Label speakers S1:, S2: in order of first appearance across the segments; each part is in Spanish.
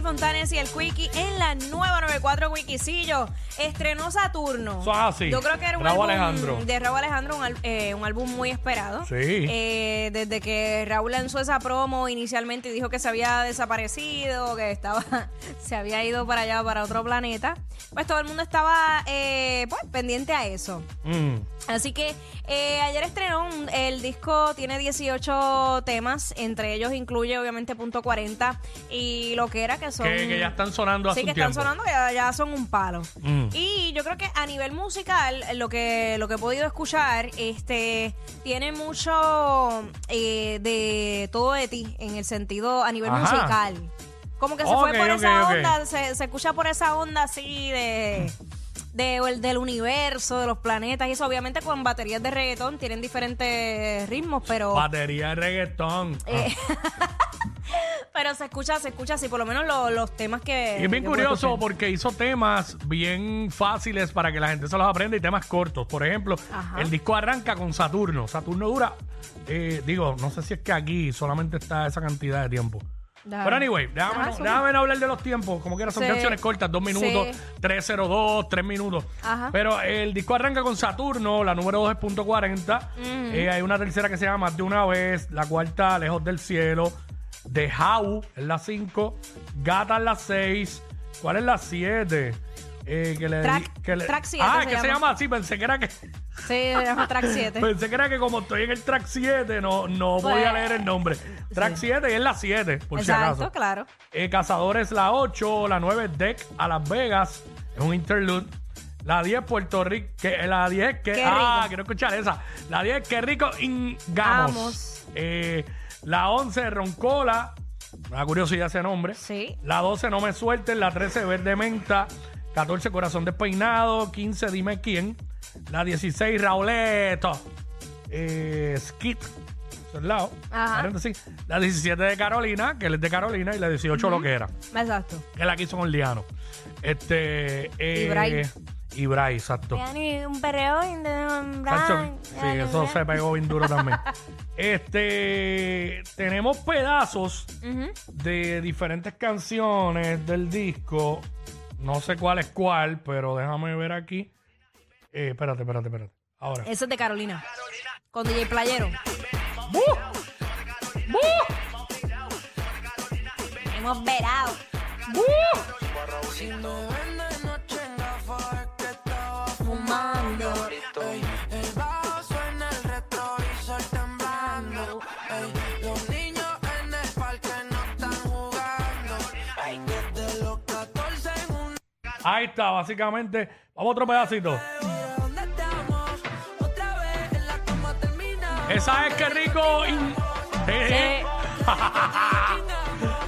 S1: Jackie Fontanes y el Quickie en la nueva 94 Quickiecillo. Estrenó Saturno.
S2: Eso es así.
S1: Yo creo que era un
S2: Raúl
S1: álbum
S2: Alejandro.
S1: de Raúl Alejandro, un, al- eh, un álbum muy esperado.
S2: Sí.
S1: Eh, desde que Raúl lanzó esa promo inicialmente y dijo que se había desaparecido, que estaba, se había ido para allá, para otro planeta, pues todo el mundo estaba eh, pues, pendiente a eso.
S2: Mm.
S1: Así que eh, ayer estrenó un- el disco, tiene 18 temas, entre ellos incluye obviamente Punto 40 y lo que era que son...
S2: Que, que ya están sonando hace
S1: Sí, que
S2: un
S1: están
S2: tiempo.
S1: sonando, que ya, ya son un palo.
S2: Mm.
S1: Y yo creo que a nivel musical, lo que, lo que he podido escuchar, este, tiene mucho eh, de todo de ti, en el sentido a nivel
S2: Ajá.
S1: musical. Como que se
S2: Ok,
S1: fue por
S2: ok,
S1: esa
S2: ok.
S1: onda, se, se escucha por esa onda así de... de- el- del universo, de los planetas y eso, obviamente con baterías de reggaetón tienen diferentes ritmos, pero
S2: Batería de reggaetón.
S1: Eh, pero se escucha, se escucha así, por lo menos lo- los temas que
S2: y es bien
S1: que puedo
S2: curioso
S1: escuchar.
S2: porque hizo temas bien fáciles para que la gente se los aprenda y temas cortos. Por ejemplo,
S1: Ajá.
S2: el disco arranca con Saturno. Saturno dura, eh, digo, no sé si es que aquí solamente está esa cantidad de tiempo. Pero anyway, déjame,
S1: Ajá,
S2: no,
S1: suma.
S2: déjame no hablar de los tiempos. Como quiera, son
S1: Sí.
S2: canciones cortas, dos minutos,
S1: Sí.
S2: 302, tres minutos.
S1: Ajá.
S2: Pero el disco arranca con Saturno, la número 2 es punto 40. Eh, hay una tercera que se llama Más de una vez, la cuarta, Lejos del cielo. The How es la 5, Gata es la 6. ¿Cuál es la 7? Eh, que le,
S1: Track-
S2: que le-
S1: track siete
S2: Ah,
S1: se
S2: que se
S1: llama.
S2: llama así, pensé que era que.
S1: Sí, se llama track 7.
S2: Pensé que era que como estoy en el track 7, no, no
S1: Pues,
S2: voy a leer el nombre. Track 7 y es la 7, por si
S1: Exacto,
S2: acaso.
S1: claro.
S2: Eh, Cazadores la 8, la 9 Deck a Las Vegas, es un interlude. La 10 Puerto Rico, que la 10 que
S1: Qué
S2: ah,
S1: rico.
S2: quiero escuchar esa. La 10 qué rico ingamos.
S1: Vamos.
S2: Eh, la 11 Roncola, una curiosidad ese nombre.
S1: Sí.
S2: La 12 No me suelten, la 13 Verde Menta, 14 Corazón despeinado, 15 Dime quién, la 16 Rauleto, eh, Skit, al lado,
S1: Ajá.
S2: la 17 de Carolina, que él es de Carolina, y la 18 lo que era,
S1: Exacto.
S2: que la quiso con Liano. Este, eh,
S1: Ibray.
S2: Ibray, exacto.
S1: un perreo
S2: Tacho, Sí, eso se pegó bien duro también. Este, tenemos pedazos de diferentes canciones del disco. No sé cuál es cuál, pero déjame ver aquí. Eh, espérate, espérate, espérate. Ahora.
S1: Eso es de Carolina. Con DJ Playero.
S2: ¡Bu! ¡Bu!
S1: Hemos verado.
S2: ¡Bu! Ahí está, básicamente. Vamos a otro pedacito. Esa es que rico. in- Eh, eh.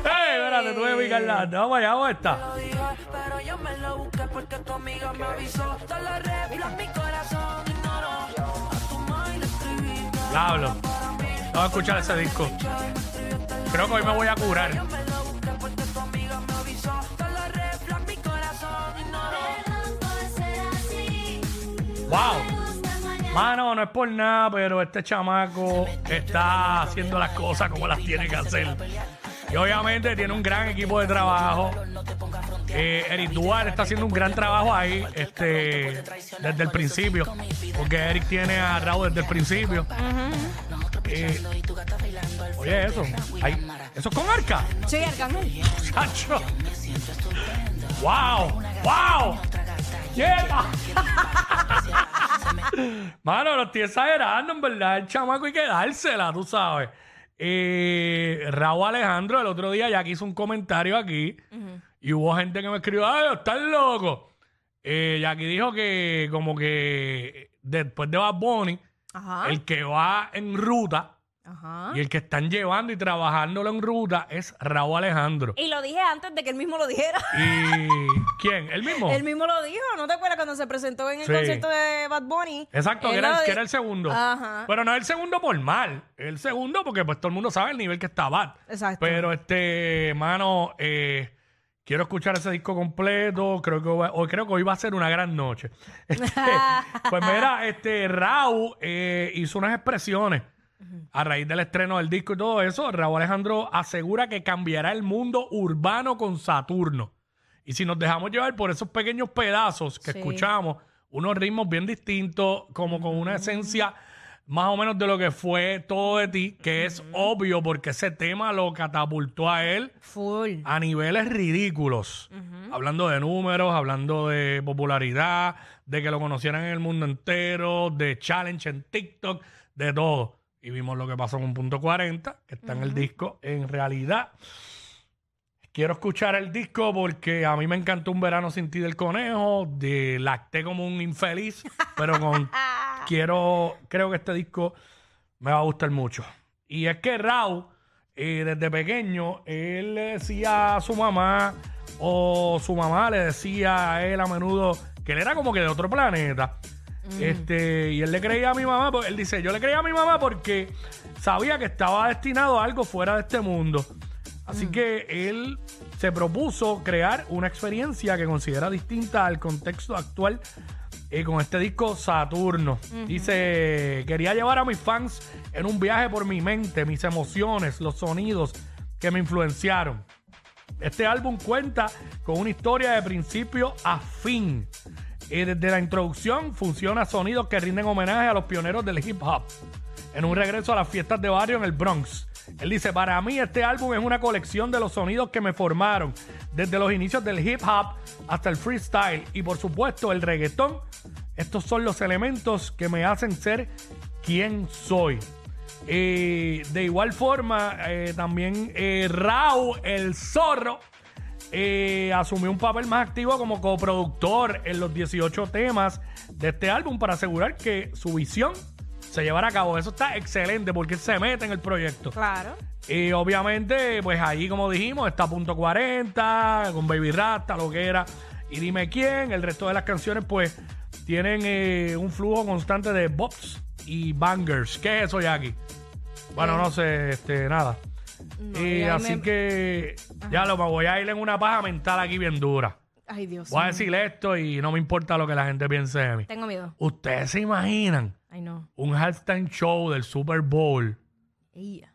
S2: ¡Ey, espérate, tuve que picarla. Vamos allá, vamos a esta.
S3: Lo dijo, pero yo me lo busqué porque tu amiga me avisó. Todos los reflos mi corazón ignoró. A tu madre le escribí.
S2: Diablo. Vamos a escuchar ese disco. Creo que hoy me voy a curar. ¡Wow! Mano, no es por nada, pero este chamaco está haciendo las cosas como las tiene que hacer. Y obviamente tiene un gran equipo de trabajo. Eh, Eric Duarte está haciendo un gran trabajo ahí este, desde el principio. Porque Eric tiene a Raúl desde el principio. Eh, oye, eso. Ay, ¿Eso es con arca?
S1: Sí, Arcángel.
S2: ¡Chacho! ¡Wow! ¡Wow! ¡Quieta! Mano, lo estoy exagerando, en verdad. El chamaco hay que dársela, tú sabes. Eh, Raúl Alejandro, el otro día ya que hizo un comentario aquí y hubo gente que me escribió, ¡ay, estás loco! Eh, Jackie dijo que como que después de Bad Bunny,
S1: Ajá.
S2: el que va en ruta
S1: Ajá.
S2: Y el que están llevando y trabajándolo en ruta es Raúl Alejandro.
S1: Y lo dije antes de que él mismo lo dijera.
S2: ¿Y quién? ¿El mismo?
S1: Él mismo lo dijo, ¿no te acuerdas cuando se presentó en el
S2: Sí.
S1: concierto de Bad Bunny?
S2: Exacto, que era, el,
S1: di-
S2: que era el segundo.
S1: Ajá.
S2: Pero no es el segundo por mal. El segundo porque pues todo el mundo sabe el nivel que está Bad.
S1: Exacto.
S2: Pero este, mano, eh, quiero escuchar ese disco completo. Creo que hoy, hoy- creo que hoy va a ser una gran noche. Este, pues mira, este Raúl eh, hizo unas expresiones a raíz del estreno del disco y todo eso. Raúl Alejandro asegura que cambiará el mundo urbano con Saturno. Y si nos dejamos llevar por esos pequeños pedazos que
S1: Sí.
S2: escuchamos, unos ritmos bien distintos, como con una esencia más o menos de lo que fue todo de ti, que es obvio porque ese tema lo catapultó a él
S1: Full.
S2: a niveles ridículos. Hablando de números, hablando de popularidad, de que lo conocieran en el mundo entero, de challenge en TikTok, de todo. Y vimos lo que pasó con Punto 40, que está en el disco. En realidad, quiero escuchar el disco porque a mí me encantó Un Verano Sin Ti del Conejo, de lacté como un infeliz, pero con quiero, creo que este disco me va a gustar mucho. Y es que Raúl, eh, desde pequeño, él le decía a su mamá, o su mamá le decía a él a menudo que él era como que de otro planeta. Este, y él le creía a mi mamá, pues, él dice, yo le creía a mi mamá porque sabía que estaba destinado a algo fuera de este mundo. Así que él se propuso crear una experiencia que considera distinta al contexto actual eh, con este disco Saturno. Dice, quería llevar a mis fans en un viaje por mi mente, mis emociones, los sonidos que me influenciaron. Este álbum cuenta con una historia de principio a fin. Eh, desde la introducción funciona sonidos que rinden homenaje a los pioneros del hip hop. En un regreso a las fiestas de barrio en el Bronx. Él dice, para mí este álbum es una colección de los sonidos que me formaron, desde los inicios del hip hop hasta el freestyle y por supuesto el reggaetón. Estos son los elementos que me hacen ser quien soy. De igual forma, eh, también eh, Raúl, el zorro, eh, asumió un papel más activo como coproductor en los 18 temas de este álbum para asegurar que su visión se llevara a cabo. Eso está excelente porque él se mete en el proyecto.
S1: Claro.
S2: Y obviamente, pues ahí, como dijimos, está Punto 40, con Baby Rasta, lo que era. Y dime quién. El resto de las canciones, pues, tienen eh, un flujo constante de bops y bangers. ¿Qué es eso, Jackie? Bueno, no sé, este, nada.
S1: No,
S2: y así
S1: me-
S2: que, ya lo me voy a ir en una paja mental aquí bien dura.
S1: Ay, Dios
S2: Voy a decir esto y no me importa lo que la gente piense de mí.
S1: Tengo miedo.
S2: ¿Ustedes se imaginan
S1: Ay, no.
S2: un halftime show del Super Bowl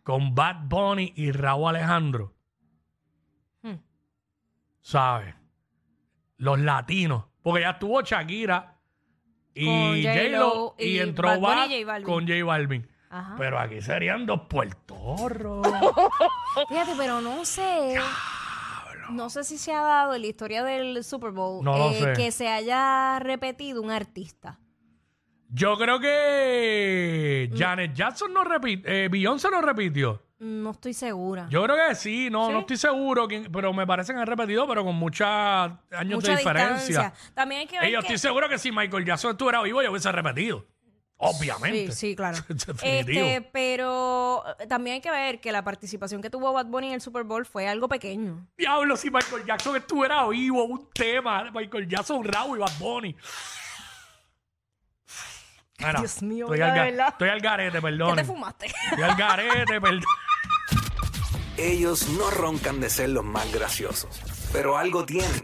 S2: con Bad Bunny y Raúl Alejandro?
S1: Hmm.
S2: ¿Sabes? Los latinos. Porque ya estuvo Shakira y
S1: Con
S2: J-Lo
S1: J-Lo
S2: y,
S1: y
S2: entró
S1: Bad Bunny
S2: Bad
S1: y J Balvin.
S2: con J Balvin.
S1: Ajá.
S2: Pero aquí serían dos puertorros.
S1: Fíjate, pero no sé. No sé si se ha dado en la historia del Super Bowl
S2: No lo
S1: eh,
S2: sé.
S1: que se haya repetido un artista.
S2: Yo creo que Janet Jackson no repite, eh, Beyoncé no repitió.
S1: No estoy segura.
S2: Yo creo que sí, no,
S1: ¿Sí?
S2: no estoy seguro, quién- pero me parece que han repetido, pero con muchos años
S1: Mucha
S2: de diferencia.
S1: distancia. También hay que ver
S2: Y yo
S1: que-
S2: estoy seguro que si Michael Jackson estuviera vivo, yo hubiese repetido. Obviamente.
S1: Sí, sí, claro.
S2: Definitivo.
S1: Este, pero eh, también hay que ver que la participación que tuvo Bad Bunny en el Super Bowl fue algo pequeño.
S2: Diablo, si Michael Jackson estuviera vivo, un tema. Michael Jackson, Raúl y Bad Bunny. Mira,
S1: Dios mío,
S2: estoy,
S1: la
S2: al, ga-
S1: verdad.
S2: estoy al garete,
S1: ¿Qué
S2: perdón.
S1: te fumaste?
S2: Estoy al garete, perdón.
S4: Ellos no roncan de ser los más graciosos, pero algo tienen.